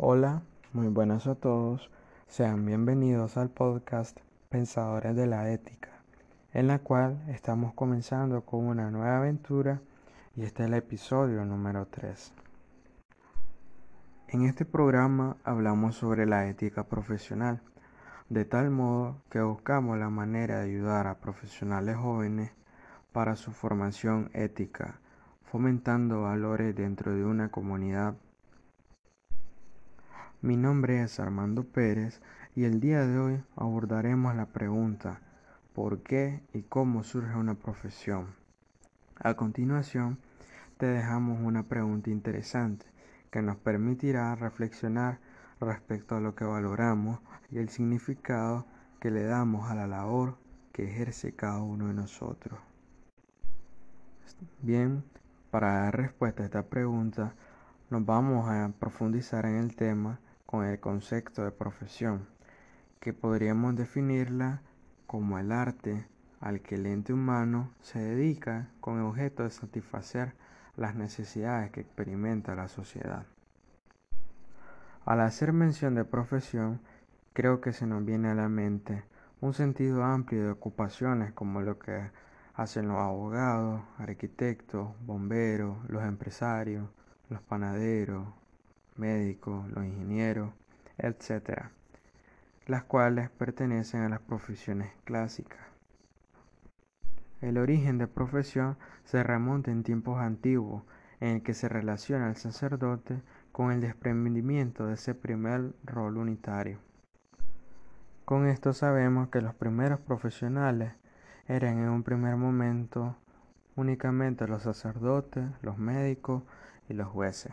Hola, muy buenas a todos. Sean bienvenidos al podcast Pensadores de la Ética, en la cual estamos comenzando con una nueva aventura y este es el episodio número 3. En este programa hablamos sobre la ética profesional, de tal modo que buscamos la manera de ayudar a profesionales jóvenes para su formación ética, fomentando valores dentro de una comunidad. Mi nombre es Armando Pérez y el día de hoy abordaremos la pregunta ¿por qué y cómo surge una profesión? A continuación, te dejamos una pregunta interesante que nos permitirá reflexionar respecto a lo que valoramos y el significado que le damos a la labor que ejerce cada uno de nosotros. Bien, para dar respuesta a esta pregunta, nos vamos a profundizar en el tema con el concepto de profesión, que podríamos definirla como el arte al que el ente humano se dedica con el objeto de satisfacer las necesidades que experimenta la sociedad. Al hacer mención de profesión, creo que se nos viene a la mente un sentido amplio de ocupaciones como lo que hacen los abogados, arquitectos, bomberos, los empresarios, los panaderos, médicos, los ingenieros, etc., las cuales pertenecen a las profesiones clásicas. El origen de profesión se remonta en tiempos antiguos, en el que se relaciona el sacerdote con el desprendimiento de ese primer rol unitario. Con esto sabemos que los primeros profesionales eran en un primer momento únicamente los sacerdotes, los médicos y los jueces.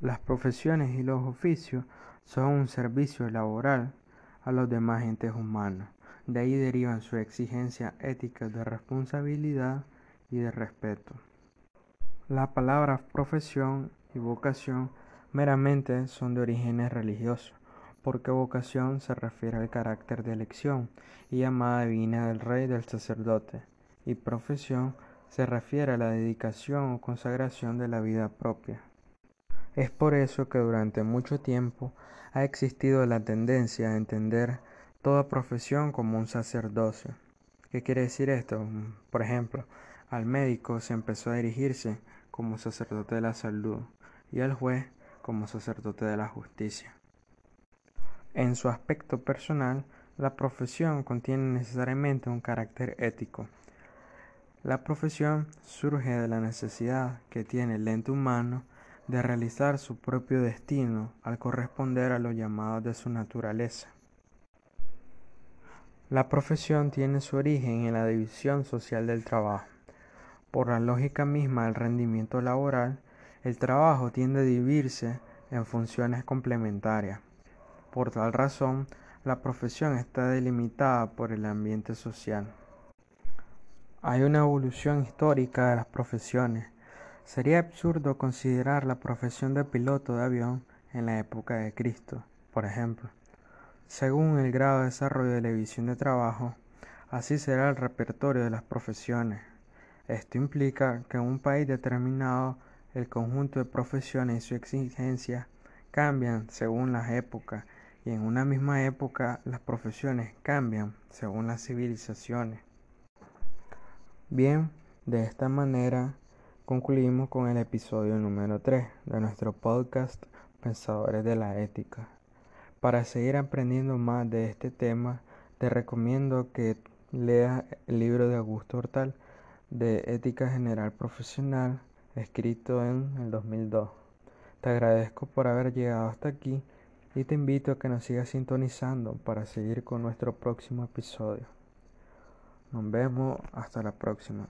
Las profesiones y los oficios son un servicio laboral a los demás entes humanos. De ahí derivan su exigencia ética de responsabilidad y de respeto. La palabra profesión y vocación meramente son de orígenes religiosos porque vocación se refiere al carácter de elección y llamada divina del rey del sacerdote, y profesión se refiere a la dedicación o consagración de la vida propia. Es por eso que durante mucho tiempo ha existido la tendencia a entender toda profesión como un sacerdocio. ¿Qué quiere decir esto? Por ejemplo, al médico se empezó a dirigirse como sacerdote de la salud y al juez como sacerdote de la justicia. En su aspecto personal, la profesión contiene necesariamente un carácter ético. La profesión surge de la necesidad que tiene el ente humano de realizar su propio destino al corresponder a los llamados de su naturaleza. La profesión tiene su origen en la división social del trabajo. Por la lógica misma del rendimiento laboral, el trabajo tiende a dividirse en funciones complementarias. Por tal razón, la profesión está delimitada por el ambiente social. Hay una evolución histórica de las profesiones. Sería absurdo considerar la profesión de piloto de avión en la época de Cristo, por ejemplo. Según el grado de desarrollo de la visión de trabajo, así será el repertorio de las profesiones. Esto implica que en un país determinado el conjunto de profesiones y su exigencia cambian según las épocas y en una misma época las profesiones cambian según las civilizaciones. Bien, de esta manera concluimos con el episodio número 3 de nuestro podcast Pensadores de la Ética. Para seguir aprendiendo más de este tema, te recomiendo que leas el libro de Augusto Hortal de Ética General Profesional, escrito en el 2002. Te agradezco por haber llegado hasta aquí y te invito a que nos sigas sintonizando para seguir con nuestro próximo episodio. Nos vemos hasta la próxima.